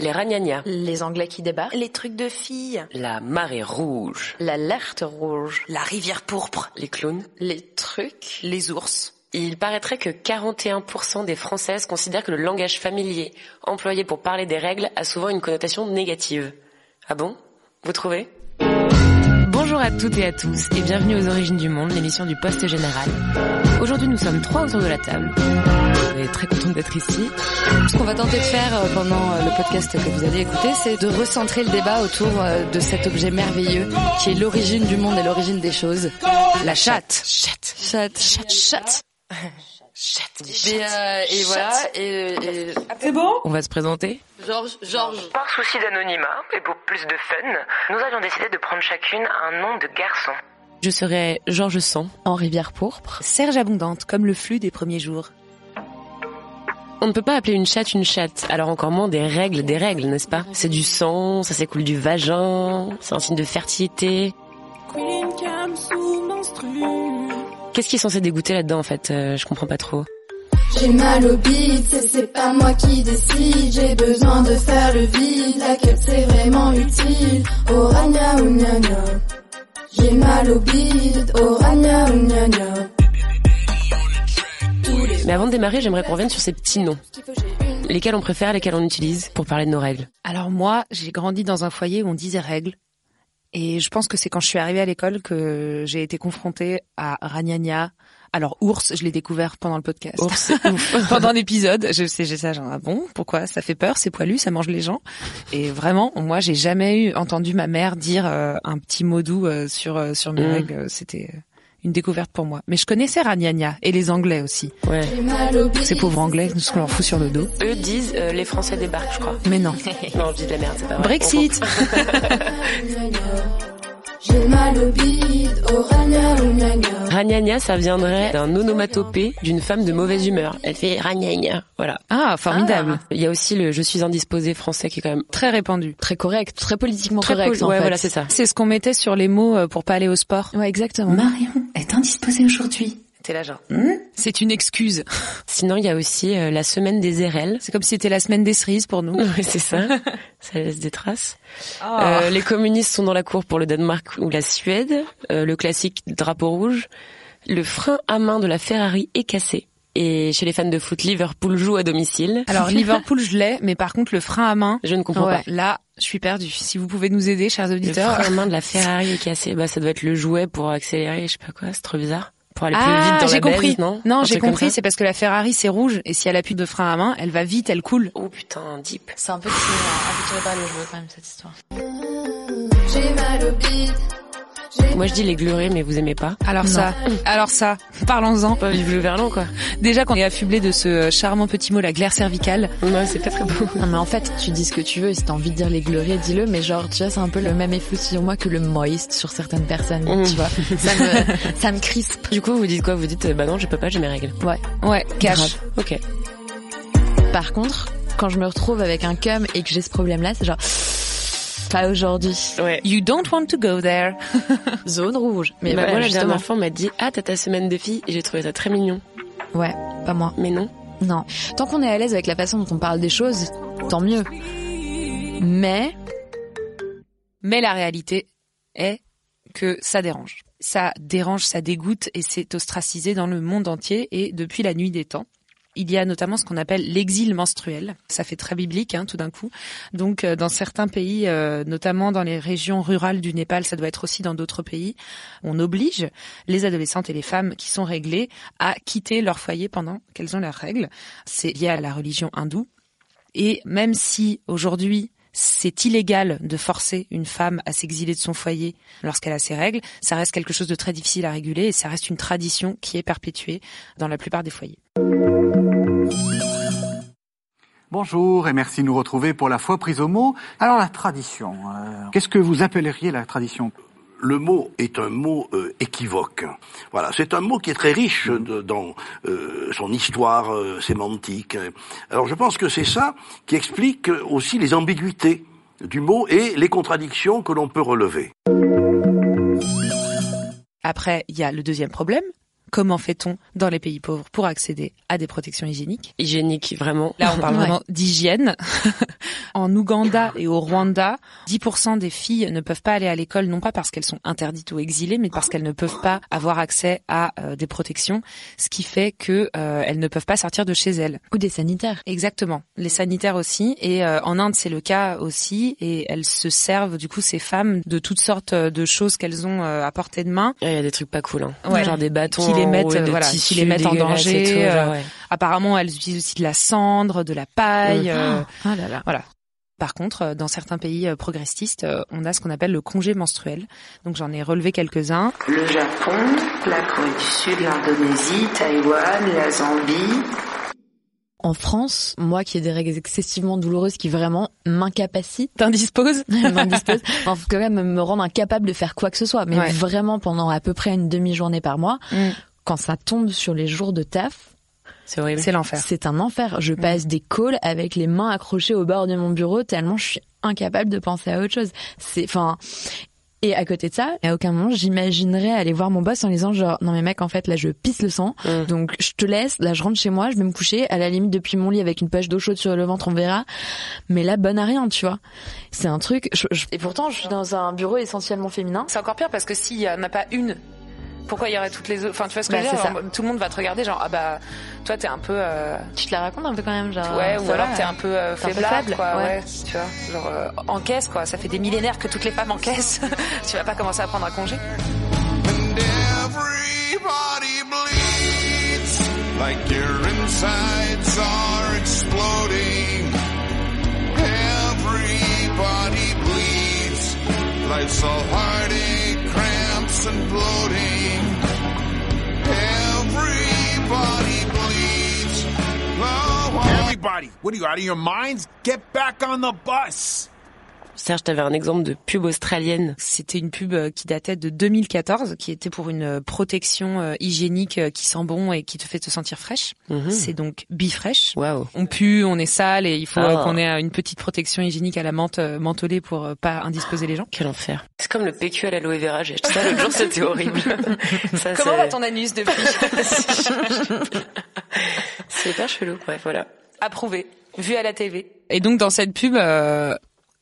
Les ragnagnas. Les Anglais qui débarquent. Les trucs de filles. La marée rouge. L'alerte rouge. La rivière pourpre. Les clowns. Les trucs. Les ours. Il paraîtrait que 41% des Françaises considèrent que le langage familier employé pour parler des règles a souvent une connotation négative. Ah bon? Vous trouvez? Bonjour à toutes et à tous et bienvenue aux Origines du Monde, l'émission du Poste Général. Aujourd'hui nous sommes trois autour de la table. On est très contente d'être ici. Ce qu'on va tenter de faire euh, pendant euh, le podcast que vous allez écouter, c'est de recentrer le débat autour euh, de cet objet merveilleux qui est l'origine du monde et l'origine des choses. La chatte. Chatte. Chatte. Chatte. Chatte. Et, euh, et voilà. Et, et... C'est bon? On va se présenter. Georges, Georges. Par souci d'anonymat et pour plus de fun, nous avions décidé de prendre chacune un nom de garçon. Je serai Georges Sang. En rivière pourpre. Serge abondante, comme le flux des premiers jours. On ne peut pas appeler une chatte une chatte, alors encore moins des règles des règles, n'est-ce pas? C'est du sang, ça s'écoule du vagin, c'est un signe de fertilité. Qu'est-ce qui est censé dégoûter là-dedans en fait Euh, Je comprends pas trop. J'ai mal au bide, c'est- c'est pas moi qui décide. J'ai besoin de faire le vide, laquelle c'est vraiment utile. Oh ragna ou gna gna. J'ai mal au bide, oh ragna ou gna gna. Tous les Mais avant de démarrer, j'aimerais qu'on revienne sur ces petits noms. Lesquels on préfère, lesquels on utilise pour parler de nos règles? Alors moi, j'ai grandi dans un foyer où on disait règles. Et je pense que c'est quand je suis arrivée à l'école que j'ai été confrontée à Ragnagna. Alors ours, je l'ai découvert pendant le podcast. Ours, ouf. pendant l'épisode, je sais, j'ai ça, genre ah bon, pourquoi? Ça fait peur, c'est poilu, ça mange les gens. Et vraiment, moi, j'ai jamais eu entendu ma mère dire euh, un petit mot doux euh, sur euh, sur mes Mm. règles. C'était une découverte pour moi. Mais je connaissais Ragnagna et les Anglais aussi. Ouais. Ces pauvres Anglais, nous ce qu'on leur fout sur le dos. Eux disent euh, les Français débarquent, je crois. Mais non. non, je dis de la merde, c'est pas vrai. Brexit. J'ai mal au bide, oh ragna gna. Ragnagna, ça viendrait d'un onomatopée d'une femme de mauvaise humeur. Elle fait ragnagna, voilà. Ah, formidable. Il y a aussi le je suis indisposé français qui est quand même Très répandu. Très correct, très politiquement très correct en Ouais, fait. voilà, c'est ça. C'est ce qu'on mettait sur les mots euh, pour pas aller au sport. Ouais, exactement. Marion est indisposée aujourd'hui. T'es là genre. C'est une excuse. Sinon, il y a aussi euh, la semaine des RL. C'est comme si c'était la semaine des cerises pour nous. Ouais, c'est ça. ça laisse des traces. Ah. Euh, les communistes sont dans la cour pour le Danemark ou la Suède. Euh, le classique drapeau rouge. Le frein à main de la Ferrari est cassé. Et chez les fans de foot, Liverpool joue à domicile. Alors Liverpool, je l'ai, mais par contre le frein à main, Je ne comprends ouais, pas. là, je suis perdue. Si vous pouvez nous aider, chers Le auditeurs. frein à main de la Ferrari est cassé. Bah, ça doit être le jouet pour accélérer, je sais pas quoi, c'est trop bizarre. Pour aller plus Ah, vite dans j'ai la compris. non non, j'ai compris. C'est parce que la Ferrari c'est rouge et si elle appuie de frein à main, elle va vite, elle coule. Oh putain, deep. C'est un peu peu tiré par les cheveux quand même cette histoire. J'ai mal au bide. Moi je dis les glurés, mais vous aimez pas. Alors ça, alors ça, parlons-en. Pas vive le verlan, quoi. Déjà qu'on est affublé de ce euh, charmant petit mot, la glaire cervicale. Non, c'est pas très beau. Non mais en fait, tu dis ce que tu veux, et si t'as envie de dire les glorieux, dis-le, mais genre, tu vois, c'est un peu le même effet sur moi que le moist sur certaines personnes, Mm. tu vois. Ça me, ça me crispe. Du coup, vous dites quoi? Vous dites, euh, bah non, je peux pas, j'ai mes règles. Ouais. Ouais, cash. Grave. Ok. Par contre, quand je me retrouve avec un cum et que j'ai ce problème-là, c'est genre, pas aujourd'hui. Ouais. You don't want to go there. Zone rouge. Mais Bah, voilà, moi, la justement. dernière fois, on m'a dit, ah, t'as ta semaine de filles, et j'ai trouvé ça très mignon. Ouais, pas moi. Mais non. Non. Tant qu'on est à l'aise avec la façon dont on parle des choses, tant mieux. Mais, Mais la réalité est que ça dérange. Ça dérange, ça dégoûte et c'est ostracisé dans le monde entier et depuis la nuit des temps. Il y a notamment ce qu'on appelle l'exil menstruel. Ça fait très biblique, hein, tout d'un coup. Donc, euh, dans certains pays, euh, notamment dans les régions rurales du Népal, ça doit être aussi dans d'autres pays, on oblige les adolescentes et les femmes qui sont réglées à quitter leur foyer pendant qu'elles ont leurs règles. C'est lié à la religion hindoue. Et même si aujourd'hui c'est illégal de forcer une femme à s'exiler de son foyer lorsqu'elle a ses règles, ça reste quelque chose de très difficile à réguler et ça reste une tradition qui est perpétuée dans la plupart des foyers. Bonjour et merci de nous retrouver pour la foi prise au mot. Alors la tradition, euh, qu'est-ce que vous appelleriez la tradition? Le mot est un mot euh, équivoque. Voilà, c'est un mot qui est très riche de, dans euh, son histoire euh, sémantique. Alors je pense que c'est ça qui explique aussi les ambiguïtés du mot et les contradictions que l'on peut relever. Après, il y a le deuxième problème, Comment fait-on dans les pays pauvres pour accéder à des protections hygiéniques? Hygiéniques, vraiment. Là, on parle vraiment d'hygiène. en Ouganda et au Rwanda, 10% des filles ne peuvent pas aller à l'école, non pas parce qu'elles sont interdites ou exilées, mais parce qu'elles ne peuvent pas avoir accès à euh, des protections, ce qui fait que euh, elles ne peuvent pas sortir de chez elles. Ou des sanitaires. Exactement, les sanitaires aussi. Et euh, en Inde, c'est le cas aussi. Et elles se servent, du coup, ces femmes, de toutes sortes de choses qu'elles ont à portée de main. Il y a des trucs pas cool, hein. Ouais. genre des bâtons les mettent, voilà, qui les mettent en danger. Euh, apparemment, elles utilisent aussi de la cendre, de la paille. Euh, oh là là. Voilà. Par contre, euh, dans certains pays progressistes, on a ce qu'on appelle le congé menstruel. Donc j'en ai relevé quelques-uns. Le Japon, la Corée du Sud, l'Indonésie, Taïwan, la Zambie. En France, moi qui ai des règles excessivement douloureuses qui vraiment m'incapacitent. T'indisposes M'indispose. Quand même me rendre incapable de faire quoi que ce soit. Mais vraiment pendant à peu près une demi-journée par mois, mm quand ça tombe sur les jours de taf, c'est horrible. C'est l'enfer. C'est un enfer. Je mm. passe des calls avec les mains accrochées au bord de mon bureau tellement je suis incapable de penser à autre chose. C'est, enfin, et à côté de ça, à aucun moment j'imaginerais aller voir mon boss en disant genre non mais mec en fait là je pisse le sang mm. donc je te laisse là je rentre chez moi je vais me coucher à la limite depuis mon lit avec une poche d'eau chaude sur le ventre on verra mais là bonne à rien tu vois c'est un truc et pourtant je suis dans un bureau essentiellement féminin c'est encore pire parce que s'il n'y en a pas une pourquoi il y aurait toutes les autres Enfin, tu vois ce que bah, je veux dire Tout le monde va te regarder, genre ah bah toi t'es un peu. Euh... Tu te la racontes un peu quand même, genre. Ouais, ou alors t'es un peu euh, faible, quoi. Ouais. tu vois, genre euh, encaisse quoi. Ça fait des millénaires que toutes les femmes encaissent. tu vas pas commencer à prendre un congé. Like your insides are exploding. Everybody bleeds. Life's all heartache, cramps and bloating. Everybody, what are you out of your minds? Get back on the bus. Serge, tu avais un exemple de pub australienne. C'était une pub euh, qui datait de 2014, qui était pour une euh, protection euh, hygiénique qui sent bon et qui te fait te sentir fraîche. Mhm. C'est donc Bifresh. Wow. On pue, on est sale et il faut ah. qu'on ait une petite protection hygiénique à la menthe mentholée pour pas indisposer les gens. Quel enfer. C'est comme le PQ à l'aloe vera. J'ai acheté ça l'autre jour, c'était horrible. Ça, Comment va ton anus depuis C'est hyper chelou. Bref, voilà. Approuvé. Vu à la TV. Et donc dans cette pub,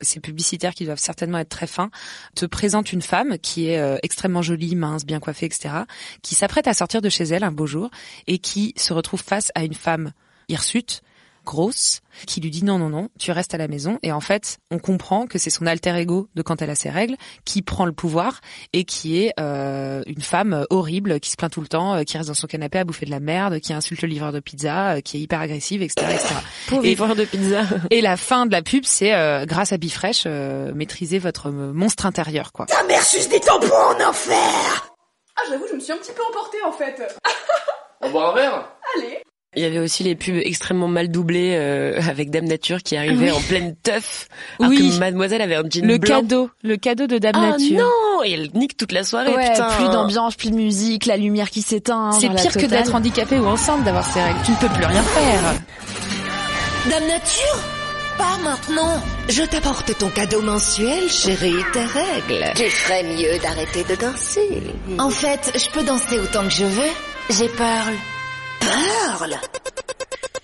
ces publicitaires qui doivent certainement être très fins, te présentent une femme qui est euh, extrêmement jolie, mince, bien coiffée, etc., qui s'apprête à sortir de chez elle un beau jour et qui se retrouve face à une femme hirsute, grosse qui lui dit non non non tu restes à la maison. Et en fait on comprend que c'est son alter ego de quand elle a ses règles qui prend le pouvoir et qui est euh, une femme horrible qui se plaint tout le temps euh, qui reste dans son canapé à bouffer de la merde qui insulte le livreur de pizza euh, qui est hyper agressive etc etc Pour et, livreur de pizza. et la fin de la pub c'est grâce à Bifresh maîtriser votre monstre intérieur quoi. Ta mère suce des tampons en enfer! Ah j'avoue je me suis un petit peu emportée en fait. On boit un verre? Allez il y avait aussi les pubs extrêmement mal doublées euh, avec Dame Nature qui arrivait en pleine teuf. Alors oui. que Mademoiselle avait un jean le cadeau, le cadeau de Dame ah Nature. non, et elle nique toute la soirée. Ouais, putain. plus d'ambiance, plus de musique, la lumière qui s'éteint. C'est pire que d'être handicapé ou enceinte d'avoir ces règles. Tu ne peux plus rien faire. Dame Nature pas maintenant. Je t'apporte ton cadeau mensuel, chérie, tes règles. Tu ferais mieux d'arrêter de danser. En fait, je peux danser autant que je veux. J'ai peur.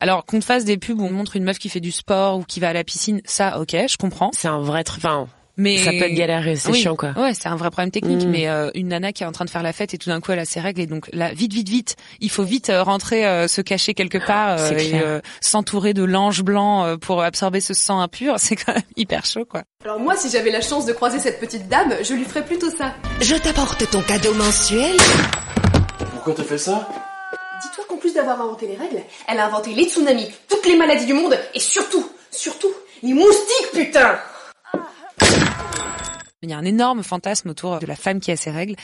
Alors qu'on te fasse des pubs où on montre une meuf qui fait du sport ou qui va à la piscine, ça, ok, je comprends. C'est un vrai truc. Enfin, mais ça peut être galère, c'est chiant quoi. Ouais, c'est un vrai problème technique. Mm. Mais euh, une nana qui est en train de faire la fête et tout d'un coup elle a ses règles et donc là vite vite vite, il faut vite euh, rentrer, euh, se cacher quelque part et s'entourer de l'ange blanc pour absorber ce sang impur. C'est quand même hyper chaud quoi. Alors moi, si j'avais la chance de croiser cette petite dame, je lui ferais plutôt ça. Je t'apporte ton cadeau mensuel. Pourquoi t'as fait ça? Plus d'avoir inventé les règles, elle a inventé les tsunamis, toutes les maladies du monde et surtout, surtout, les moustiques, putain Il y a un énorme fantasme autour de la femme qui a ses règles.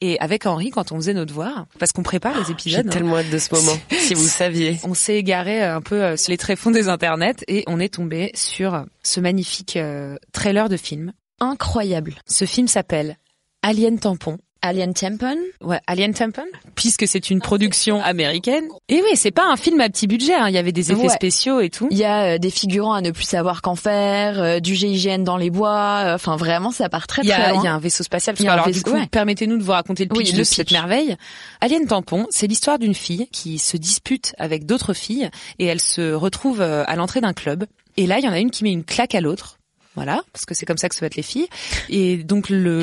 Et avec Henri, quand on faisait nos devoirs, parce qu'on prépare les épisodes. J'ai tellement hâte de ce moment, si vous saviez. On s'est égaré un peu euh, sur les tréfonds des internets et on est tombé sur ce magnifique euh, trailer de film. Incroyable. Ce film s'appelle Alien Tampon. Alien Tampon Ouais, Alien Tampon, puisque c'est une production américaine. Et oui, c'est pas un film à petit budget, hein. il y avait des effets Ouais. spéciaux et tout. Il y a euh, des figurants à ne plus savoir qu'en faire, euh, du GIGN dans les bois, euh, enfin vraiment ça part très Il y, très a, loin. il y a un vaisseau spatial. Il y a un Alors vaisseau- du coup, ouais. permettez-nous de vous raconter le Oui, pitch le de cette merveille. Alien Tampon, c'est l'histoire d'une fille qui se dispute avec d'autres filles et elle se retrouve euh, à l'entrée d'un club. Et là, il y en a une qui met une claque à l'autre. Voilà, parce que c'est comme ça que se battent les filles. Et donc le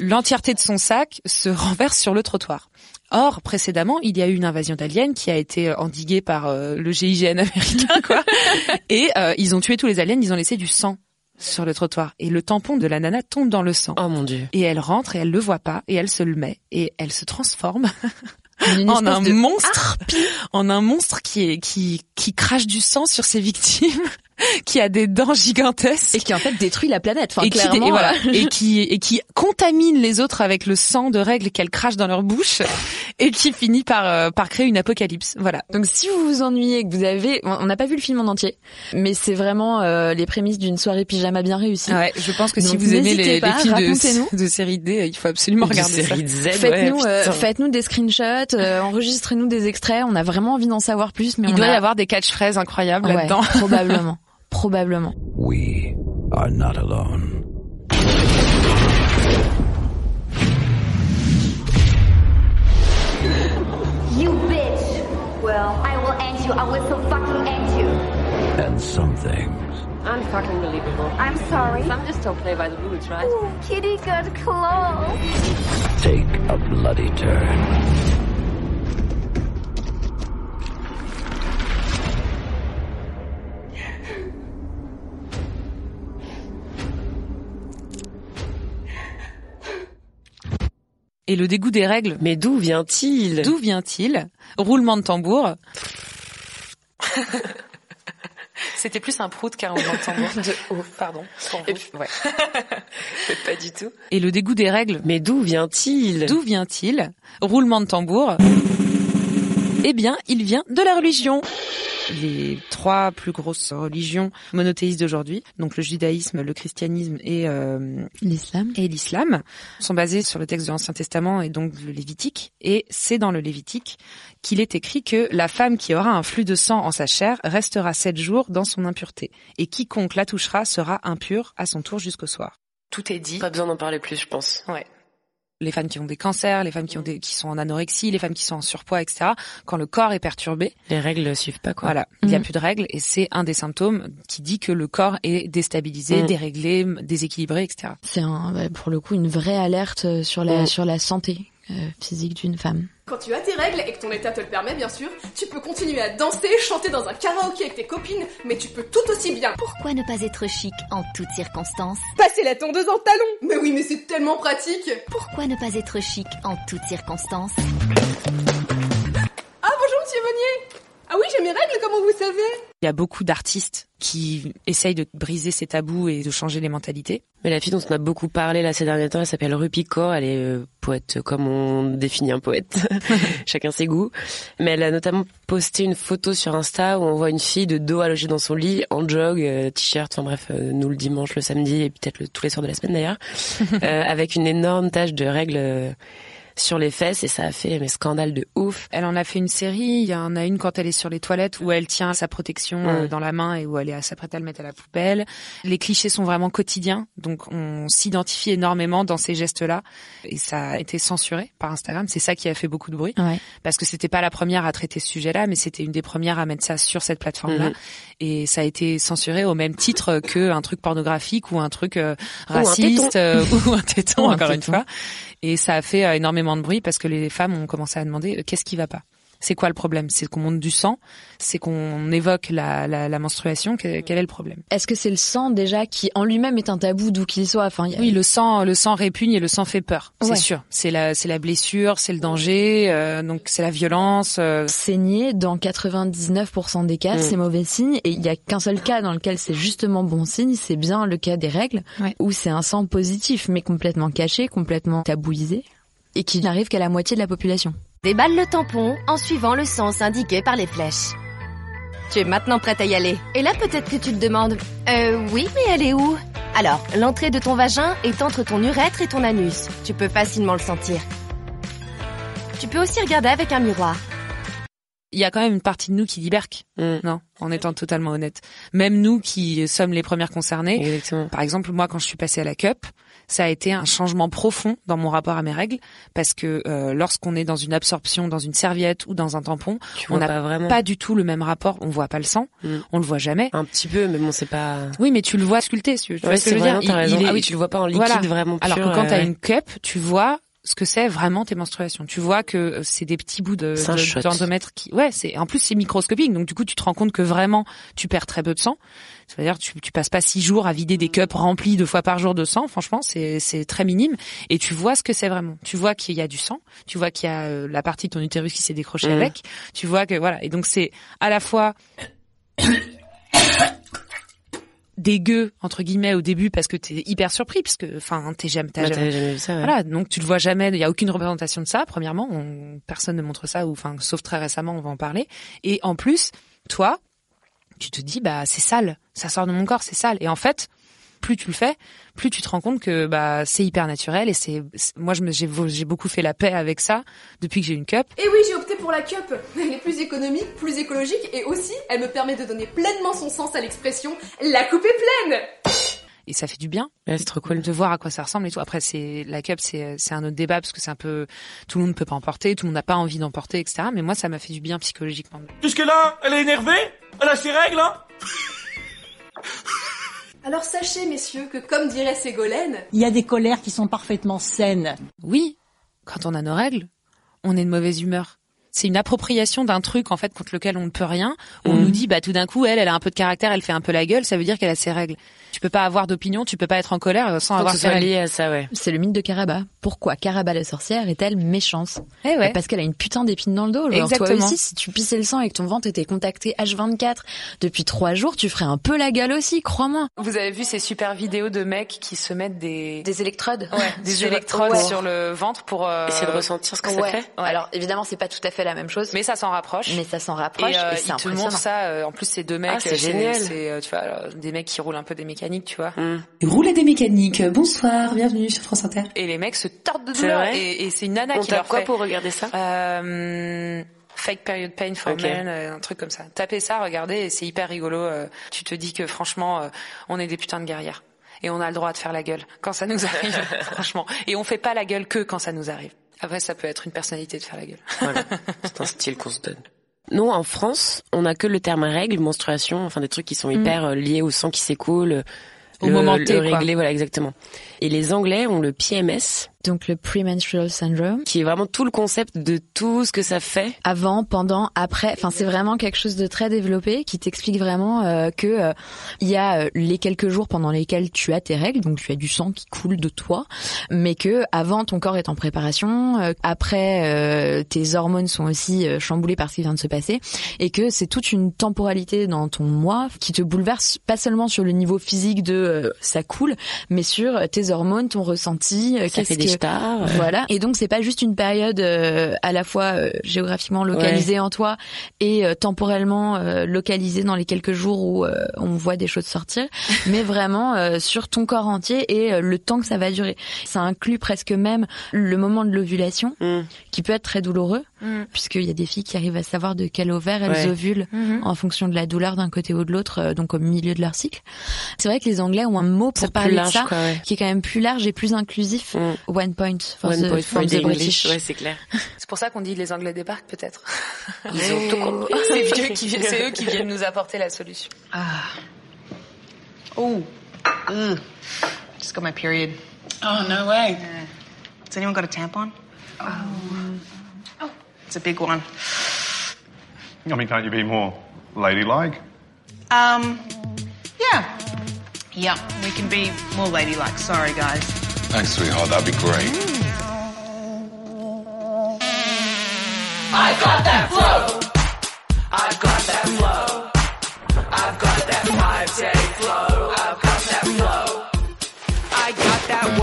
l'entièreté de son sac se renverse sur le trottoir. Or, précédemment, il y a eu une invasion d'aliens qui a été euh, endiguée par euh, le GIGN américain, quoi. Et euh, ils ont tué tous les aliens, ils ont laissé du sang sur le trottoir. Et le tampon de la nana tombe dans le sang. Oh mon dieu. Et elle rentre et elle le voit pas et elle se le met et elle se transforme en un de- monstre, en un monstre qui est qui qui crache du sang sur ses victimes, qui a des dents gigantesques et qui en fait détruit la planète. Enfin, et qui, clairement, et voilà, euh, et qui et qui contamine les autres avec le sang de règles qu'elle crache dans leur bouche et qui finit par euh, par créer une apocalypse. Voilà. Donc si vous vous ennuyez, que vous avez, on n'a pas vu le film en entier, mais c'est vraiment euh, les prémices d'une soirée pyjama bien réussie. Ouais, je pense que si vous aimez les, pas, les films de, de série D, il faut absolument De regarder ça. série Z, Faites-nous, ouais, euh, faites-nous des screenshots, euh, enregistrez-nous des extraits. On a vraiment envie d'en savoir plus, mais Il on doit a... y avoir des catchphrases incroyables Ouais, là-dedans. probablement, probablement. We are not alone. You bitch! Well, I will end you. I will so fucking end you. And some things I'm fucking believable. I'm sorry. Some just don't play by the rules, right? Ooh, kitty good clothes. take a bloody turn. Et le dégoût des règles. Mais d'où vient-il? D'où vient-il? Roulement de tambour. C'était plus un prout qu'un roulement de tambour. De ouf. Pardon. pour Et vous. puis- ouais. pas du tout. Et le dégoût des règles. Mais d'où vient-il? D'où vient-il? Roulement de tambour. Eh bien, il vient de la religion. Les trois plus grosses religions monothéistes d'aujourd'hui, donc le judaïsme, le christianisme et euh, L'islam. et l'islam, sont basés sur le texte de l'Ancien Testament et donc le Lévitique. Et c'est dans le Lévitique qu'il est écrit que la femme qui aura un flux de sang en sa chair restera sept jours dans son impureté. Et quiconque la touchera sera impur à son tour jusqu'au soir. Tout est dit. Pas besoin d'en parler plus, je pense. Ouais. Les femmes qui ont des cancers, les femmes qui ont des, qui sont en anorexie, les femmes qui sont en surpoids, etc. Quand le corps est perturbé, Les règles suivent pas, quoi. voilà, il n'y a Mhm. plus de règles et c'est un des symptômes qui dit que le corps est déstabilisé, Mhm. déréglé, déséquilibré, etc. C'est un, ouais, pour le coup une vraie alerte euh, sur la Mm. sur la santé physique d'une femme. Quand tu as tes règles et que ton état te le permet, bien sûr, tu peux continuer à danser, chanter dans un karaoké avec tes copines, mais tu peux tout aussi bien Pourquoi ne pas être chic en toutes circonstances? Passer la tondeuse en talons. Mais oui, mais c'est tellement pratique. Pourquoi ne pas être chic en toutes circonstances? Ah bonjour Monsieur Monnier. Ah oui, j'ai mes règles, comment vous savez Il y a beaucoup d'artistes qui essayent de briser ces tabous et de changer les mentalités. Mais la fille dont on a beaucoup parlé là ces derniers temps, elle s'appelle Rupi Kaur. Elle est euh, poète comme on définit un poète. Chacun ses goûts. Mais elle a notamment posté une photo sur Insta où on voit une fille de dos allongée dans son lit, en jog, euh, t-shirt, enfin bref, euh, nous le dimanche, le samedi et peut-être le- tous les soirs de la semaine d'ailleurs, euh, avec une énorme tache de règles euh, sur les fesses et ça a fait mais scandale de ouf. Elle en a fait une série. Il y en a une quand elle est sur les toilettes où elle tient sa protection euh, dans la main et où elle est s'apprête à le mettre à la poubelle. Les clichés sont vraiment quotidiens, donc on s'identifie énormément dans ces gestes-là. Et ça a été censuré par Instagram. C'est ça qui a fait beaucoup de bruit Ouais. parce que c'était pas la première à traiter ce sujet-là, mais c'était une des premières à mettre ça sur cette plateforme-là. Mhm. Et ça a été censuré au même titre que un truc pornographique ou un truc euh, Ou un raciste téton. euh, ou un téton, Ou un encore une fois. Et ça a fait euh, énormément de bruit parce que les femmes ont commencé à demander euh, qu'est-ce qui va pas? C'est quoi le problème? C'est qu'on monte du sang, c'est qu'on évoque la, la, la menstruation? Que- quel est le problème? Est-ce que c'est le sang déjà qui en lui-même est un tabou d'où qu'il soit? Enfin, y a- Oui, le sang, le sang répugne et le sang fait peur. C'est Ouais. sûr. C'est la, c'est la blessure, c'est le danger, euh, donc c'est la violence. euh. saigner dans 99% des cas, Mm. c'est mauvais signe et il y a qu'un seul cas dans lequel c'est justement bon signe, c'est bien le cas des règles Ouais. où c'est un sang positif mais complètement caché, complètement tabouisé et qui n'arrive qu'à la moitié de la population. Déballe le tampon en suivant le sens indiqué par les flèches. Tu es maintenant prête à y aller. Et là, peut-être que tu te demandes, euh, oui, mais elle est où? Alors, l'entrée de ton vagin est entre ton urètre et ton anus. Tu peux facilement le sentir. Tu peux aussi regarder avec un miroir. Il y a quand même une partie de nous qui dit berk. Non, en étant totalement honnête. Même nous qui sommes les premières concernées. Exactement. Par exemple, moi, quand je suis passée à la cup, ça a été un changement profond dans mon rapport à mes règles, parce que euh, lorsqu'on est dans une absorption, dans une serviette ou dans un tampon, Tu on vois n'a pas vraiment. pas du tout le même rapport. On voit pas le sang, Mm. on le voit jamais. Un petit peu, mais bon, c'est pas. Oui, mais tu le vois sculpté, si tu vois Ouais, ce que je veux dire? raison. est- Ah oui, tu le vois pas en liquide Voilà. vraiment Alors que quand ouais, t'as ouais. une cup, tu vois ce que c'est vraiment tes menstruations. Tu vois que euh, c'est des petits bouts de d'endomètre qui, ouais, c'est en plus c'est microscopique. Donc du coup, tu te rends compte que vraiment tu perds très peu de sang. C'est-à-dire tu tu passes pas six jours à vider des cups remplis deux fois par jour de sang. Franchement, c'est c'est très minime et tu vois ce que c'est vraiment. Tu vois qu'il y a du sang. Tu vois qu'il y a euh, la partie de ton utérus qui s'est décrochée Mhm. avec. Tu vois que voilà. Et donc c'est à la fois dégueu entre guillemets au début parce que t'es hyper surpris parce que enfin t'es jamais t'as Bah, jamais- vu ça, ouais. voilà donc tu le vois jamais il y a aucune représentation de ça premièrement on- personne ne montre ça ou enfin sauf très récemment on va en parler et en plus toi tu te dis bah c'est sale ça sort de mon corps c'est sale et en fait plus tu le fais plus tu te rends compte que bah c'est hyper naturel et c'est moi je me j'ai j'ai beaucoup fait la paix avec ça depuis que j'ai une cup Et oui, j'ai opté pour la cup. Elle est plus économique, plus écologique et aussi, elle me permet de donner pleinement son sens à l'expression la coupe est pleine. et ça fait du bien Ouais, c'est trop cool. de voir à quoi ça ressemble et tout. Après, c'est la cup, c'est c'est un autre débat parce que c'est un peu tout le monde ne peut pas en porter, tout le monde n'a pas envie d'en porter, etc. Mais moi, ça m'a fait du bien psychologiquement. Jusque là, elle est énervée? Elle a ses règles, hein? Alors sachez, messieurs, que comme dirait Ségolène, Il y a des colères qui sont parfaitement saines. Oui, quand on a nos règles, on est de mauvaise humeur. C'est une appropriation d'un truc en fait contre lequel on ne peut rien. On Mhm. nous dit bah tout d'un coup elle, elle a un peu de caractère, elle fait un peu la gueule, ça veut dire qu'elle a ses règles. Tu peux pas avoir d'opinion, tu peux pas être en colère euh, sans Faut avoir que ce ses soit règles. lié à ça, ouais. C'est le mythe de Caraba. Pourquoi Caraba la sorcière est-elle méchante Eh ouais. Parce qu'elle a une putain d'épine dans le dos. Genre, toi Exactement. aussi, si tu pissais le sang et que ton ventre était contacté H24 depuis trois jours, tu ferais un peu la gueule aussi, crois-moi. Vous avez vu ces super vidéos de mecs qui se mettent des Des électrodes ouais, des Sur- électrodes ouais. sur le ventre pour euh, Essayer de ressentir ce que ça Ouais. fait. Alors évidemment, c'est pas tout à fait la même chose, Mais ça s'en rapproche. mais ça s'en rapproche et, et, euh, c'est ils te impressionnant. montrent ça. euh, en plus, c'est deux mecs. Ah, c'est génial. C'est euh, tu vois alors, des mecs qui roulent un peu des mécaniques, tu vois. Rouler des mécaniques. Bonsoir, bienvenue sur France Inter. Et les mecs se tordent de C'est douleur. Et, et c'est une nana On qui leur quoi fait. pour regarder ça Euh, Fake period pain for men, euh, un truc comme ça. Tapez ça, regardez, et c'est hyper rigolo. tu te dis que franchement, on est des putains de guerrières. Et on a le droit de faire la gueule quand ça nous arrive, franchement. Et on fait pas la gueule que quand ça nous arrive. Après, ça peut être une personnalité de faire la gueule. Voilà. C'est un style qu'on se donne. Nous, en France, on a que le terme règle, menstruation, enfin des trucs qui sont hyper euh, liés au sang qui s'écoule, Au le, moment le T, réglé, voilà, exactement. Et les Anglais ont le PMS, Donc le premenstrual syndrome. qui est vraiment tout le concept de tout ce que ça fait. Avant, pendant, après, enfin c'est vraiment quelque chose de très développé qui t'explique vraiment euh, que euh, il y a euh, les quelques jours pendant lesquels tu as tes règles, donc tu as du sang qui coule de toi, mais que avant ton corps est en préparation, euh, après euh, tes hormones sont aussi chamboulées par ce qui vient de se passer, et que c'est toute une temporalité dans ton mois qui te bouleverse pas seulement sur le niveau physique de ça coule, mais sur tes hormones, ton ressenti, euh, Ça qu'est-ce que- stars. voilà. Et donc c'est pas juste une période euh, à la fois euh, géographiquement localisée en toi et euh, temporellement euh, localisée dans les quelques jours où euh, on voit des choses sortir, mais vraiment euh, sur ton corps entier et euh, le temps que ça va durer. Ça inclut presque même le moment de l'ovulation Mm. qui peut être très douloureux Mm. puisqu'il y a des filles qui arrivent à savoir de quel ovaire elles Ouais. ovulent Mhm. en fonction de la douleur d'un côté ou de l'autre, euh, donc au milieu de leur cycle. C'est vrai que les Anglais ont un mot pour parler large, de ça quoi, ouais. qui est quand même plus large et plus inclusif. Mm. One point for One the, point from for the the English. British. Ouais, c'est clair. C'est pour ça qu'on dit les Anglais débarquent, peut-être. Ils ont tout compris. c'est vieux qui viennent- c'est eux qui viennent nous apporter la solution. Oh. Ugh. Just got my period. Oh, no way. Has anyone got a tampon? Oh. It's a big one. I mean, can't you be more ladylike? Um, yeah. Yeah, we can be more ladylike. Sorry, guys. Thanks, sweetheart. That'd be great. I got that flow.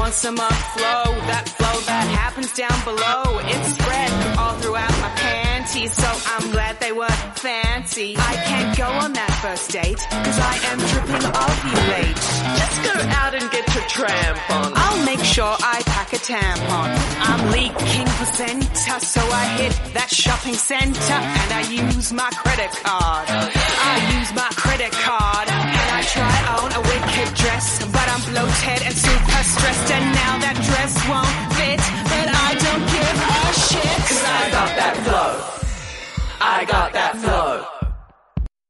Got that once flow, that flow that happens down below. It's spread all throughout my panties, so I'm glad they were fancy. I first date, cause I am tripping ovulate. Just go out and get your tramp on. I'll make sure I pack a tampon. I'm leaking placenta, so I hit that shopping center and I use my credit card. I use my credit card and I try on a wicked dress, but I'm bloated and super stressed and now that dress won't fit, but I don't give a shit. Cause I got that flow. I got that flow.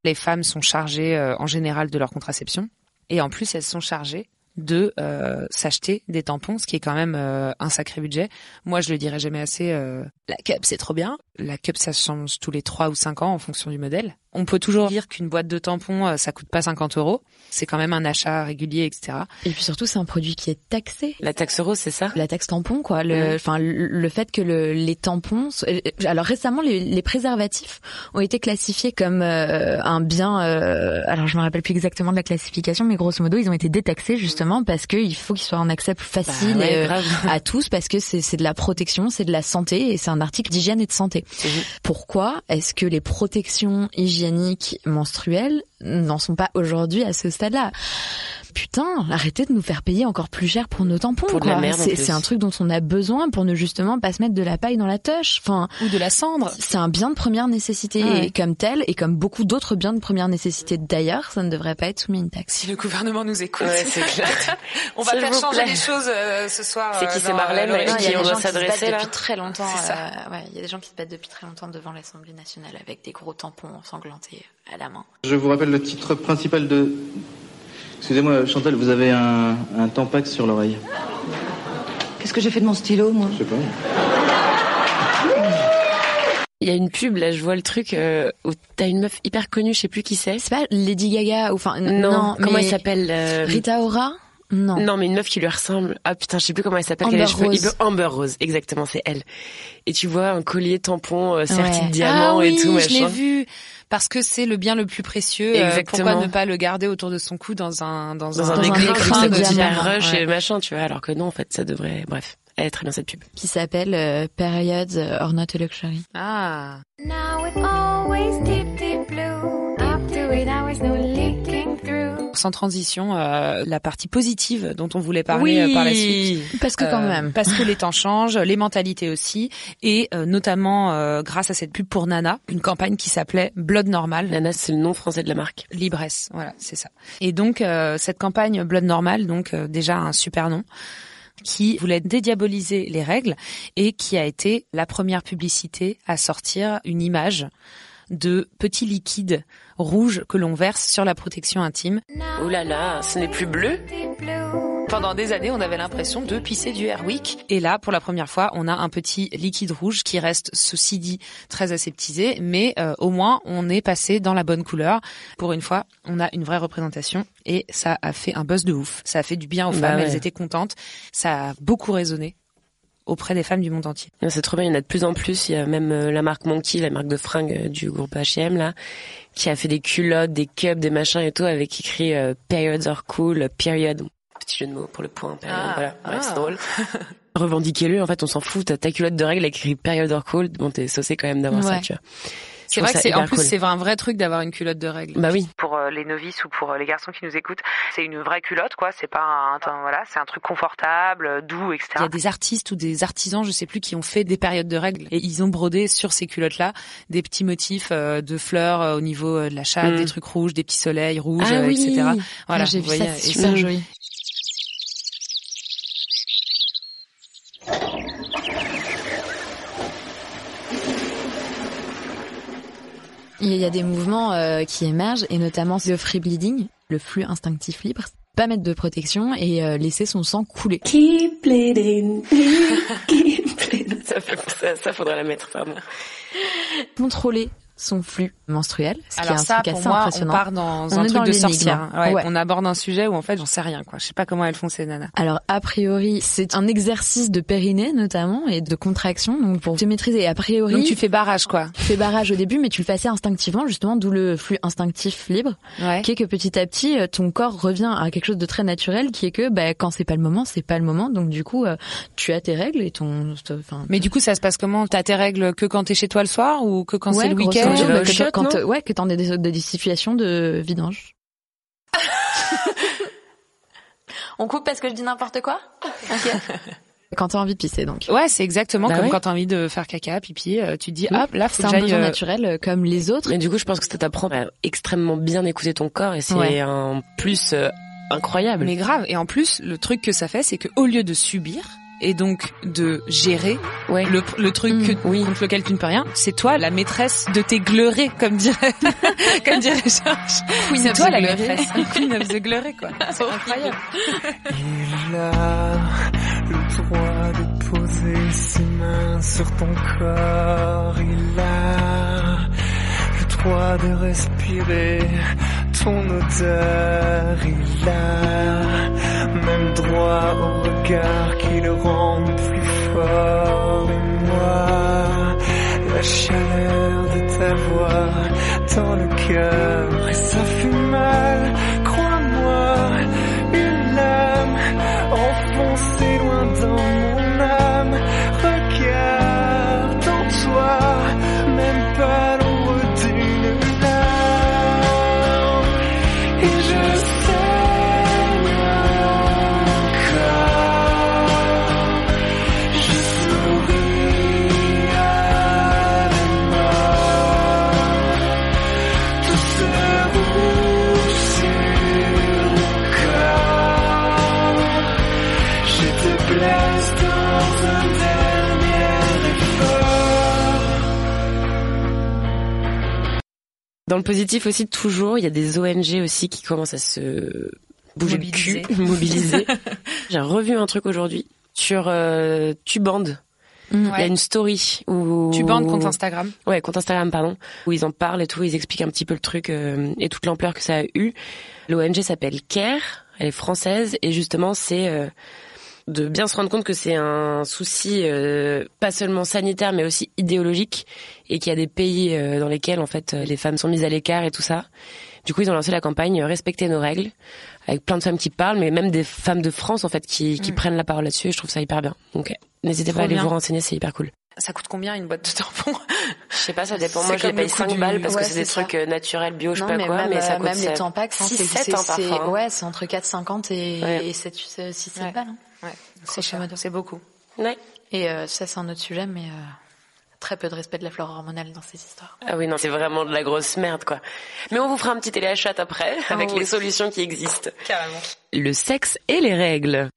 Les femmes sont chargées euh, en général de leur contraception et en plus elles sont chargées de euh, s'acheter des tampons, ce qui est quand même euh, un sacré budget. Moi, je le dirais jamais assez. euh, la cup, c'est trop bien. La cup, ça change tous les 3 ou 5 ans en fonction du modèle. On peut toujours dire qu'une boîte de tampons, euh, ça coûte pas 50 euros. C'est quand même un achat régulier, etc. Et puis surtout, c'est un produit qui est taxé. La taxe rose, c'est ça? La taxe tampon, quoi. Le, enfin, le, le fait que le, les tampons, euh, alors récemment, les, les préservatifs ont été classifiés comme euh, un bien. euh, alors, je me rappelle plus exactement de la classification, mais grosso modo, ils ont été détaxés justement parce qu'il faut qu'ils soient en accès plus facile Bah ouais, euh, à tous, parce que c'est c'est de la protection, c'est de la santé et c'est un article d'hygiène et de santé. Pourquoi est-ce que les protections hygiéniques menstruelles n'en sont pas aujourd'hui à ce stade-là Putain, arrêtez de nous faire payer encore plus cher pour nos tampons. Pour de la quoi. merde, en C'est un truc dont on a besoin pour ne justement pas se mettre de la paille dans la toche. Enfin, ou de la cendre. C'est un bien de première nécessité Ah ouais. et comme tel et comme beaucoup d'autres biens de première nécessité d'ailleurs, ça ne devrait pas être soumis à une taxe. Si le gouvernement nous écoute, Ouais, c'est clair. on va faire changer plaît. les choses euh, ce soir. C'est qui, euh, c'est dans, Marlène, euh, avec qui on doit s'adresser là? depuis très longtemps. Euh, ouais, il y a des gens qui se battent depuis très longtemps devant l'Assemblée nationale avec des gros tampons ensanglantés à la main. Je vous rappelle le titre principal de... Excusez-moi, Chantal, vous avez un, un tampax sur l'oreille. Qu'est-ce que j'ai fait de mon stylo, moi Je sais pas. Il y a une pub, là, je vois le truc, euh, où t'as une meuf hyper connue, je sais plus qui c'est. C'est pas Lady Gaga ou enfin Non, non, comment mais elle s'appelle euh, Rita Ora Non. Non, mais une meuf qui lui ressemble. Ah putain, je sais plus comment elle s'appelle. Amber qu'elle a les cheveux Rose. hyper- Amber Rose, exactement, c'est elle. Et tu vois un collier tampon euh, serti Ouais. de diamants ah et oui, tout, je l'ai machin. vu parce que c'est le bien le plus précieux. euh, Exactement. pourquoi ne pas le garder autour de son cou dans un dans, Dans un, Dans un écran, écran ça de diamant, rush ouais. et machin, tu vois, alors que non, en fait, ça devrait, bref. Elle est très bien cette pub. qui s'appelle euh, Periods or Not a Luxury. Ah. Now Sans transition, euh, la partie positive dont on voulait parler Oui, euh, par la suite. parce que quand Euh, même. Parce que les temps changent, les mentalités aussi, et euh, notamment euh, grâce à cette pub pour Nana, une campagne qui s'appelait Blood Normal. Nana, c'est le nom français de la marque. Libresse, voilà, c'est ça. Et donc euh, cette campagne Blood Normal, donc euh, déjà un super nom qui voulait dédiaboliser les règles et qui a été la première publicité à sortir une image de petits liquides rouges que l'on verse sur la protection intime. Oh là là, ce n'est plus bleu Pendant des années, on avait l'impression de pisser du Airwick. Et là, pour la première fois, on a un petit liquide rouge qui reste, ceci dit, très aseptisé, mais euh, au moins, on est passé dans la bonne couleur. Pour une fois, on a une vraie représentation et ça a fait un buzz de ouf. Ça a fait du bien aux Bah femmes, ouais. elles étaient contentes. Ça a beaucoup résonné auprès des femmes du monde entier. C'est trop bien, il y en a de plus en plus. Il y a même euh, la marque Monkey, la marque de fringues euh, du groupe H&M là, qui a fait des culottes, des cups, des machins et tout avec écrit euh, periods are cool, period. Petit jeu de mots pour le point, période, Ah, voilà. Ouais, ah. c'est drôle. Revendiquez-le, en fait, on s'en fout. T'as ta culotte de règle écrit period are cool. Bon, t'es saucé quand même d'avoir ça, tu vois. C'est vrai que c'est en plus cool. c'est un vrai truc d'avoir une culotte de règle. Bah oui. Pour euh, les novices ou pour euh, les garçons qui nous écoutent, c'est une vraie culotte quoi. C'est pas un, un- voilà, c'est un truc confortable, euh, doux, etc. Il y a des artistes ou des artisans, je sais plus, qui ont fait des périodes de règles et ils ont brodé sur ces culottes là des petits motifs euh, de fleurs euh, au niveau de la chatte, Mm. des trucs rouges, des petits soleils rouges, Ah euh, oui. etc. Ah, Voilà, j'ai vu ça, c'est super joli. Il y a des mouvements euh, qui émergent et notamment the free bleeding, le flux instinctif libre. Pas mettre de protection et euh, laisser son sang couler. Keep bleeding, keep bleeding. ça, fait- ça, ça faudrait la mettre, pardon. Contrôler son flux menstruel, ce Alors qui est un ça, truc pour assez moi, impressionnant. on part dans On un truc dans de sorcière. Ouais, Ouais. On aborde un sujet où en fait j'en sais rien quoi. Je sais pas comment elles font ces nanas. Alors a priori, c'est un exercice de périnée notamment et de contraction, donc pour te maîtriser. Et a priori, Donc tu fais barrage quoi. tu fais barrage au début, mais tu le fais assez instinctivement, justement, d'où le flux instinctif libre, Ouais. qui est que petit à petit, euh, ton corps revient à quelque chose de très naturel, qui est que bah, quand c'est pas le moment, c'est pas le moment. Donc du coup, euh, tu as tes règles et ton, enfin, Mais du coup, ça se passe comment? T'as tes règles que quand t'es chez toi le soir ou que quand ouais, c'est le grosso week-end modo, vas au shot, quand, ouais, que t'en as des, des, situations de vidange. On coupe parce que je dis n'importe quoi Quand t'as envie de pisser, donc. Ouais, c'est exactement Bah comme ouais. quand t'as envie de faire caca, pipi, euh, tu te dis Oui. hop, là faut C'est un besoin euh, naturel euh, comme les autres. Mais du coup, je pense que ça t'apprend à extrêmement bien écouter ton corps et c'est Ouais. un plus euh, incroyable. Mais grave. Et en plus, le truc que ça fait, c'est que au lieu de subir et donc de gérer Ouais. le, le truc Mm. que, Oui. contre lequel tu ne peux rien, c'est toi la maîtresse de tes gleurés, comme dirait, comme dirait Georges. C'est of toi the la gleurés. maîtresse, Queen of the gleurés, quoi. C'est incroyable. Il a le droit de poser ses mains sur ton corps. Il a le droit de respirer ton odeur. Il regard qui le rend plus fort. Et moi, la chaleur de ta voix dans le cœur. Et ça fait mal, Dans le positif aussi, toujours, il y a des ONG aussi qui commencent à se bouger Mobiliser. le cul, mobiliser. J'ai revu un truc aujourd'hui sur euh, Tuband. Il y a une story où Tu bandes compte Instagram. Ouais, compte Instagram, pardon, où ils en parlent et tout, ils expliquent un petit peu le truc euh, et toute l'ampleur que ça a eu. L'ONG s'appelle CARE, elle est française et justement c'est euh, de bien se rendre compte que c'est un souci euh, pas seulement sanitaire mais aussi idéologique et qu'il y a des pays euh, dans lesquels en fait euh, les femmes sont mises à l'écart et tout ça. Du coup, ils ont lancé la campagne euh, Respecter nos règles avec plein de femmes qui parlent mais même des femmes de France en fait qui, qui Mm. prennent la parole là-dessus et je trouve ça hyper bien. Donc n'hésitez Trop pas à aller bien. vous renseigner, c'est hyper cool. Ça coûte combien une boîte de tampons? Je sais pas, ça dépend. Moi, je les comme le paye coût 5 du- balles parce Ouais, que c'est des ça. trucs euh, naturels, bio, je sais pas mais quoi, même, mais ça euh, coûte même les hein, 6, c'est 7 hein, parfois. hein. ouais, c'est entre 4,50 et, Ouais. et 7, 6, 7 Ouais. balles. hein. Ouais, c'est cher, c'est beaucoup. Ouais. Et euh, ça, c'est un autre sujet, mais euh, très peu de respect de la flore hormonale dans ces histoires. Ah oui, non, c'est vraiment de la grosse merde, quoi. Mais on vous fera un petit téléachat après, avec Ah oui. les solutions qui existent. Carrément. Le sexe et les règles.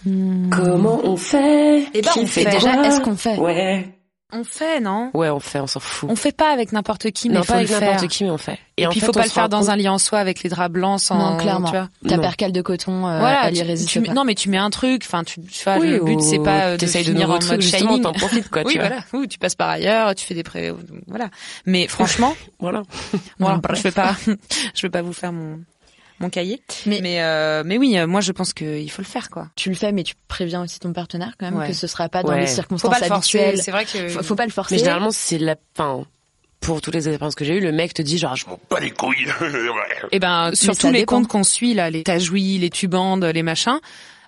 Comment on fait? Eh ben, Qui on fait quoi? déjà, est-ce qu'on fait? Ouais. On fait, non? Ouais, on fait, on s'en fout. On fait pas avec n'importe qui, mais non, faut pas avec le n'importe faire. qui, mais on fait. Et, en puis, il faut pas le faire dans compte- un lit en soie avec les draps blancs sans, non, clairement. tu vois. Ta Non. percale de coton, euh, voilà, elle y tu- résiste tu, pas. non mais tu mets un truc, enfin tu, tu vois, Oui, le but ou c'est pas euh, de finir en mode shining. t'en profites, quoi, oui tu vois. voilà, oui, tu passes par ailleurs, tu fais des pré, voilà. Mais franchement, Voilà. voilà, je vais pas, je vais pas vous faire mon mon cahier. Mais mais, euh, mais oui, euh, moi je pense qu'il faut le faire quoi. Tu le fais, mais tu préviens aussi ton partenaire quand même Ouais. que ce sera pas dans Ouais. les Faut circonstances pas le forcer. habituelles. C'est vrai que Faut, faut pas le forcer. Mais généralement, c'est la, enfin, pour toutes les expériences que j'ai eues, le mec te dit genre, je m'en Pas les couilles. Eh ben, sur Mais tous les dépend. comptes qu'on suit là, les tajouis, les tubandes, les machins,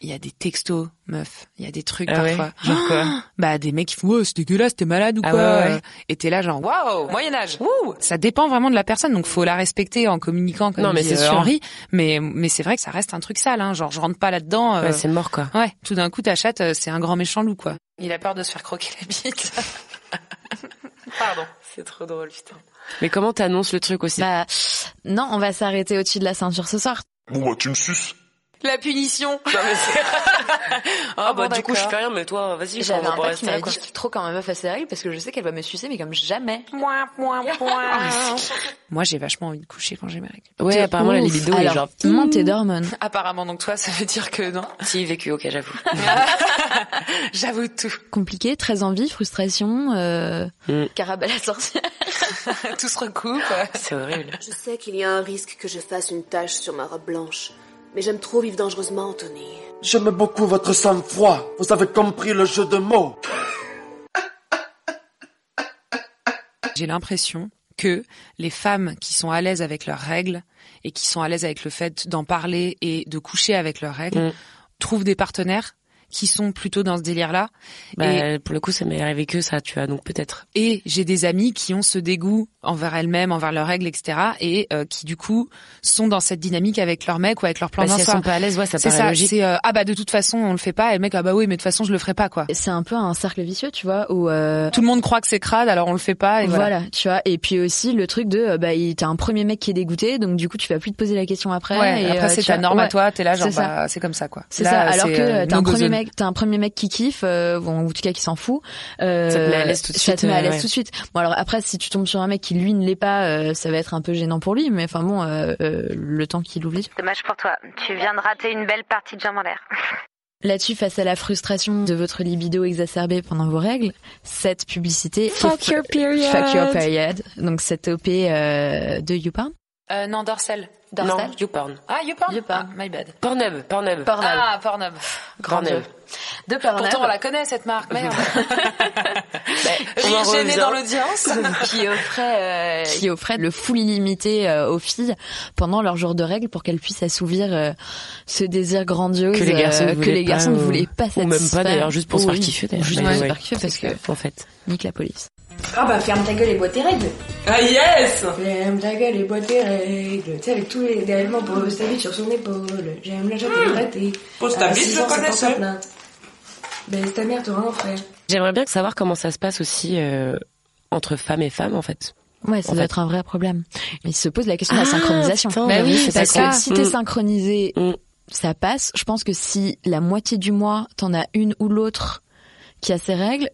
il y a des textos, meuf. Il y a des trucs Ah ouais parfois. Genre quoi Bah des mecs qui font oh, c'est dégueulasse, t'es malade ou Ah quoi ouais, ouais. euh, Et t'es là genre waouh, Moyen Âge. Ouh ça dépend vraiment de la personne, donc faut la respecter en communiquant comme Non, mais c'est euh. Henri. Mais mais c'est vrai que ça reste un truc sale, hein. Genre je rentre pas là-dedans. euh, Ouais, c'est mort, quoi. ouais, tout d'un coup ta chatte, c'est un grand méchant loup quoi. Il a peur de se faire croquer la bite. Pardon. C'est trop drôle, putain. Mais comment t'annonces le truc aussi? Bah, non, on va s'arrêter au-dessus de la ceinture ce soir. Bon, bah, tu me suces. La punition. Non, mais c'est- ah bah bon, du coup je fais rien mais toi vas-y J'avais un pote qui quoi. dit qu'il trop quand ma meuf règles parce que je sais qu'elle va me sucer mais comme jamais. Moi, j'ai vachement envie de coucher quand j'ai mes règles. Ouais apparemment la libido est Alors, genre montée d'hormones. Apparemment, donc toi, ça veut dire que non. si vécu ok j'avoue. J'avoue tout. Compliqué, très envie, frustration, euh, carabelle à sorcière. tout se recoupe. C'est horrible. Je sais qu'il y a un risque que je fasse une tache sur ma robe blanche, mais j'aime trop vivre dangereusement, Anthony. J'aime beaucoup votre sang-froid. Vous avez compris le jeu de mots. J'ai l'impression que les femmes qui sont à l'aise avec leurs règles et qui sont à l'aise avec le fait d'en parler et de coucher avec leurs règles Mm. trouvent des partenaires qui sont plutôt dans ce délire-là. Bah, Et, pour le coup ça m'est arrivé que ça tu vois donc peut-être. et j'ai des amis qui ont ce dégoût envers elles-mêmes, envers leurs règles, etc. Et euh, qui du coup sont dans cette dynamique avec leur mec ou avec leur plan Bah, si d'un elles soir. sont pas à l'aise ouais ça C'est paraît ça, logique. c'est euh, ah bah de toute façon on le fait pas et le mec ah bah oui mais de toute façon je le ferai pas quoi. C'est un peu un cercle vicieux, tu vois, où euh, Tout le monde croit que c'est crade alors on le fait pas et voilà. voilà. tu vois. Et puis aussi le truc de, euh, bah, il- t'as un premier mec qui est dégoûté, donc du coup tu vas plus te poser la question après. Ouais, et, après euh, c'est tu ta norme à toi, t'es là genre bah c'est comme ça quoi. C'est ça. Alors que euh, t'as un premier zone. Mec, t'as un premier mec qui kiffe, euh, bon, ou en tout cas qui s'en fout. Euh, Ça te met à l'aise tout de Ça suite, te met à euh, l'aise ouais. tout de suite. Bon alors après, si tu tombes sur un mec qui lui ne l'est pas, euh, ça va être un peu gênant pour lui. Mais enfin bon, euh, euh, le temps qu'il oublie. Dommage pour toi, tu viens de rater une belle partie de jambe en l'air. Là-dessus, face à la frustration de votre libido exacerbée pendant vos règles, cette publicité Fuck your period. Fuck your period. Donc cette OP euh, de YouPorn. Euh, non Dorsel. Non YouPorn. Ah YouPorn? YouPorn. Ah, my bad. Pornhub Pornhub. Pornhub. Ah Pornhub. Grand Dieu. De Pornhub. Pourtant on la connaît cette marque. Merde. on Rire gêné dans l'audience. qui offrait euh, qui offrait le full illimité euh, aux filles pendant leur jour de règles pour qu'elles puissent assouvir euh, ce désir grandiose que les garçons euh, ne que voulaient les garçons pas, ne ou- voulaient pas ou même pas satisfaire. d'ailleurs juste pour se faire kiffer d'ailleurs. juste pour se faire kiffer parce que en fait. nique la police Ah bah ferme ta gueule et bois tes règles. Ah yes. Ferme ta gueule et bois tes règles. Tu sais, avec tous les éléments pour ta bite sur son épaule. J'aime la chatte et le pâté. Pose ta bite, six je connais ça. Baisse ta mère, t'auras un frère. J'aimerais bien savoir comment ça se passe aussi euh, entre femmes et femmes en fait. ouais ça En doit fait. être un vrai problème mais il se pose la question de la Ah, synchronisation putain, bah oui parce ça. que si t'es Mm. synchronisé Mm. ça passe je pense que si la moitié du mois t'en as une ou l'autre qui a ses règles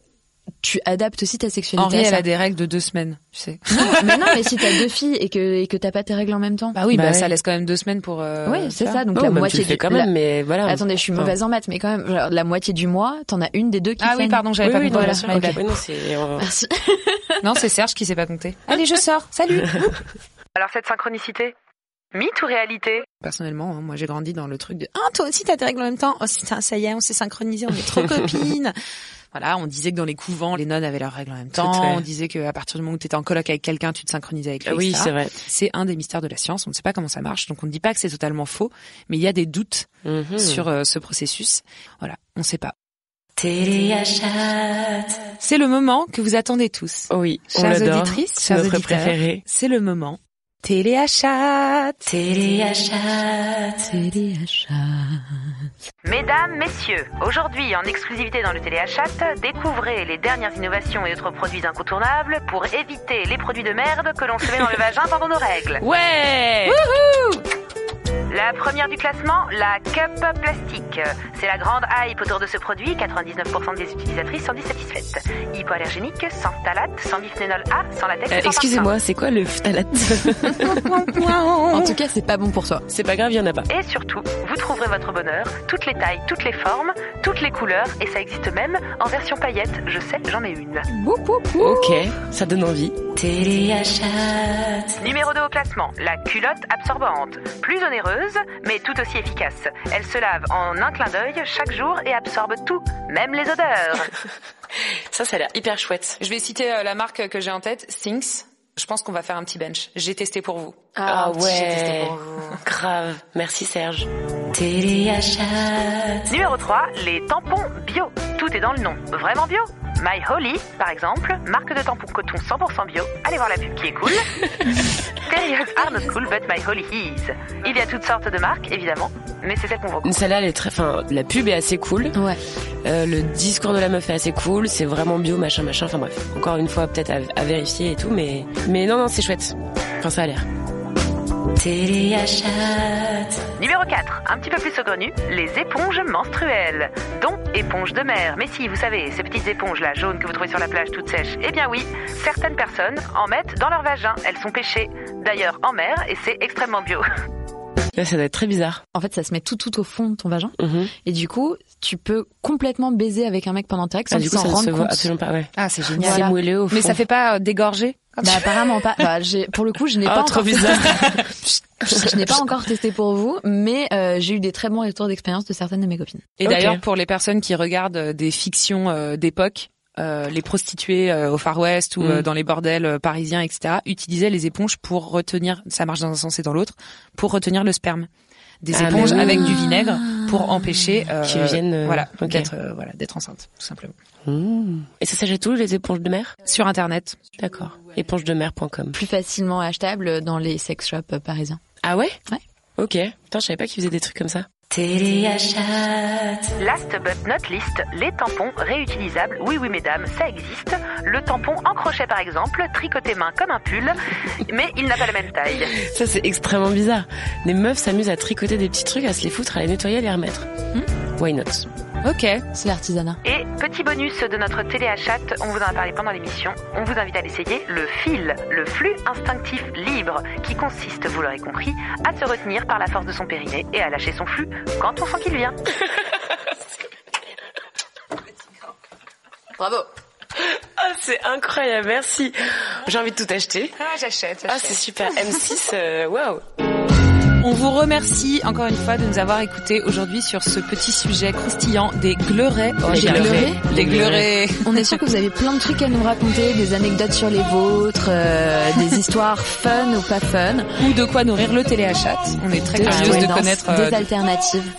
tu adaptes aussi ta sexualité Henri elle ça. a des règles de deux semaines, tu sais. Non, mais non, mais si t'as deux filles et que et que t'as pas tes règles en même temps. Bah oui, bah, Bah ça laisse quand même deux semaines pour. Euh, ouais, c'est ça. Donc la moitié du quand la- même, mais voilà. Attendez, je suis Enfin. mauvaise en maths, mais quand même, genre, la moitié du mois, t'en as une des deux qui Ah oui, pardon, j'avais Oui, pas oui, non, Voilà, bien sûr. ok. Ok. Oui, non, c'est. euh, Merci. Non, c'est Serge qui sait pas compter. Allez, je sors. Salut. Alors cette synchronicité Mythe ou réalité? Personnellement, hein, moi j'ai grandi dans le truc de ah toi aussi t'as tes règles en même temps. Oh putain, ça y est, on s'est synchronisé, on est trop copines. Voilà, on disait que dans les couvents, les nonnes avaient leurs règles en même temps. Tout, ouais. On disait qu'à partir du moment où t'étais en coloc avec quelqu'un, tu te synchronisais avec lui. Oui, c'est vrai. C'est un des mystères de la science. On ne sait pas comment ça marche, donc on ne dit pas que c'est totalement faux, mais il y a des doutes Mhm. sur euh, ce processus. Voilà, on ne sait pas. Téléachat. C'est le moment que vous attendez tous. Oui, on Chères auditrices, chers auditeurs, préféré. c'est le moment téléachat. Téléachat. Téléachat. Mesdames, messieurs, aujourd'hui en exclusivité dans le Téléachat, découvrez les dernières innovations et autres produits incontournables pour éviter les produits de merde que l'on se met dans le vagin pendant nos règles. Ouais. La première du classement, la cup plastique. C'est la grande hype autour de ce produit, 99% des utilisatrices sont dissatisfaites. Hypoallergénique, sans phthalate, sans bisphénol A, sans latex Euh, Excusez-moi, c'est quoi le phtalate En tout cas, c'est pas bon pour toi. C'est pas grave, il y en a pas. Et surtout, vous trouverez votre bonheur, toutes les tailles, toutes les formes, toutes les couleurs, et ça existe même en version paillette. Je sais, j'en ai une. Ok, ça donne envie. Téléachat. Numéro 2 au classement, la culotte absorbante. Plus onéreuse, mais tout aussi efficace. Elle se lave en un clin d'œil chaque jour et absorbe tout, même les odeurs. Ça, ça a l'air hyper chouette. Je vais citer euh, la marque que j'ai en tête, Things. Je pense qu'on va faire un petit bench. J'ai testé pour vous. Ah, testé ouais. Grave. Merci Serge. Téléachat. Numéro 3, les tampons bio. Tout est dans le nom. Vraiment bio? My Holly, par exemple, marque de tampons coton 100% bio. Allez voir la pub qui est cool. Periods are not cool, but My Holly is. Il y a toutes sortes de marques, évidemment, mais c'est celle qu'on voit. Celle-là, elle est très, enfin, la pub est assez cool. Ouais. Euh, le discours de la meuf est assez cool. C'est vraiment bio, machin, machin. Enfin bref. Encore une fois, peut-être à, à vérifier et tout, mais, mais non, non, c'est chouette. Enfin, ça a l'air. Numéro 4, un petit peu plus saugrenu, les éponges menstruelles, dont éponges de mer. Mais si, vous savez, ces petites éponges là, jaunes que vous trouvez sur la plage toutes sèches. Eh bien oui, certaines personnes en mettent dans leur vagin. Elles sont pêchées, d'ailleurs en mer, et c'est extrêmement bio. Là, ça doit être très bizarre. En fait, ça se met tout tout au fond de ton vagin. Et du coup, tu peux complètement baiser avec un mec pendant tes règles sans Ah, du coup, ça ne rende se voit absolument pas, ouais. Ah, c'est génial. C'est moelleux au fond. Mais ça fait pas euh, dégorger Bah apparemment pas. Bah, j'ai, pour le coup, je n'ai Ah, pas trop encore bizarre. testé. je n'ai pas encore testé pour vous, mais euh, j'ai eu des très bons retours d'expérience de certaines de mes copines. Et d'ailleurs, pour les personnes qui regardent euh, des fictions euh, d'époque, euh, les prostituées euh, au Far West ou Mm. euh, dans les bordels euh, parisiens, etc., utilisaient les éponges pour retenir, ça marche dans un sens et dans l'autre, pour retenir le sperme. Des Ah, éponges oui. avec du vinaigre pour empêcher euh, Qu'ils viennent, euh, voilà, d'être euh, voilà, d'être enceinte, tout simplement. Mmh. Et ça s'achète où, les éponges de mer? Sur internet. D'accord. Épongesdemer.com. Plus facilement achetable dans les sex shops parisiens. Ah ouais? Ouais. Ok. Putain, je savais pas qu'ils faisaient des trucs comme ça. Last but not least, les tampons réutilisables. Oui, oui, mesdames, ça existe. Le tampon en crochet, par exemple, tricoté main comme un pull, mais il n'a pas la même taille. Ça, c'est extrêmement bizarre. Les meufs s'amusent à tricoter des petits trucs, à se les foutre, à les nettoyer, à les remettre. Why not? Ok. C'est l'artisanat. Et petit bonus de notre téléachat, on vous en a parlé pendant l'émission, on vous invite à l'essayer, le fil, le flux instinctif libre, qui consiste, vous l'aurez compris, à se retenir par la force de son périnée et à lâcher son flux quand on sent qu'il vient. Bravo. Ah, c'est incroyable, merci. J'ai envie de tout acheter. Ah, j'achète, Ah, c'est super. M6, euh, waouh. On vous remercie encore une fois de nous avoir écoutés aujourd'hui sur ce petit sujet croustillant des gleurets. Oh, Des j'ai gleurets rêvé. Des gleurets. On est sûr que vous avez plein de trucs à nous raconter, des anecdotes sur les vôtres, euh, des histoires fun ou pas fun. Ou de quoi nourrir le téléachat. On est très Des curieuse de connaître euh, des alternatives.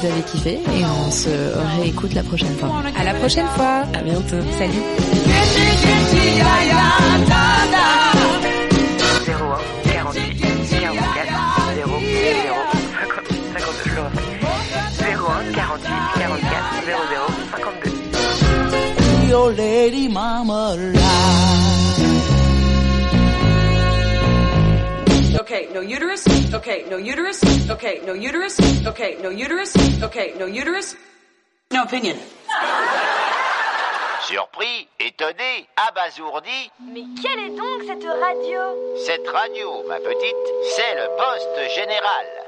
Vous avez kiffé et on se réécoute la prochaine fois. À la prochaine fois. À bientôt. Salut. 01 48 44 0 0 52, je le refais. 01 48 44 00 52. Your lady mama Okay, no uterus. Okay, no uterus. Okay, no uterus. Okay, no uterus. Okay, no uterus. No opinion. Surpris, étonné, abasourdi, Mais quelle est donc cette radio? Cette radio, ma petite, c'est le poste général.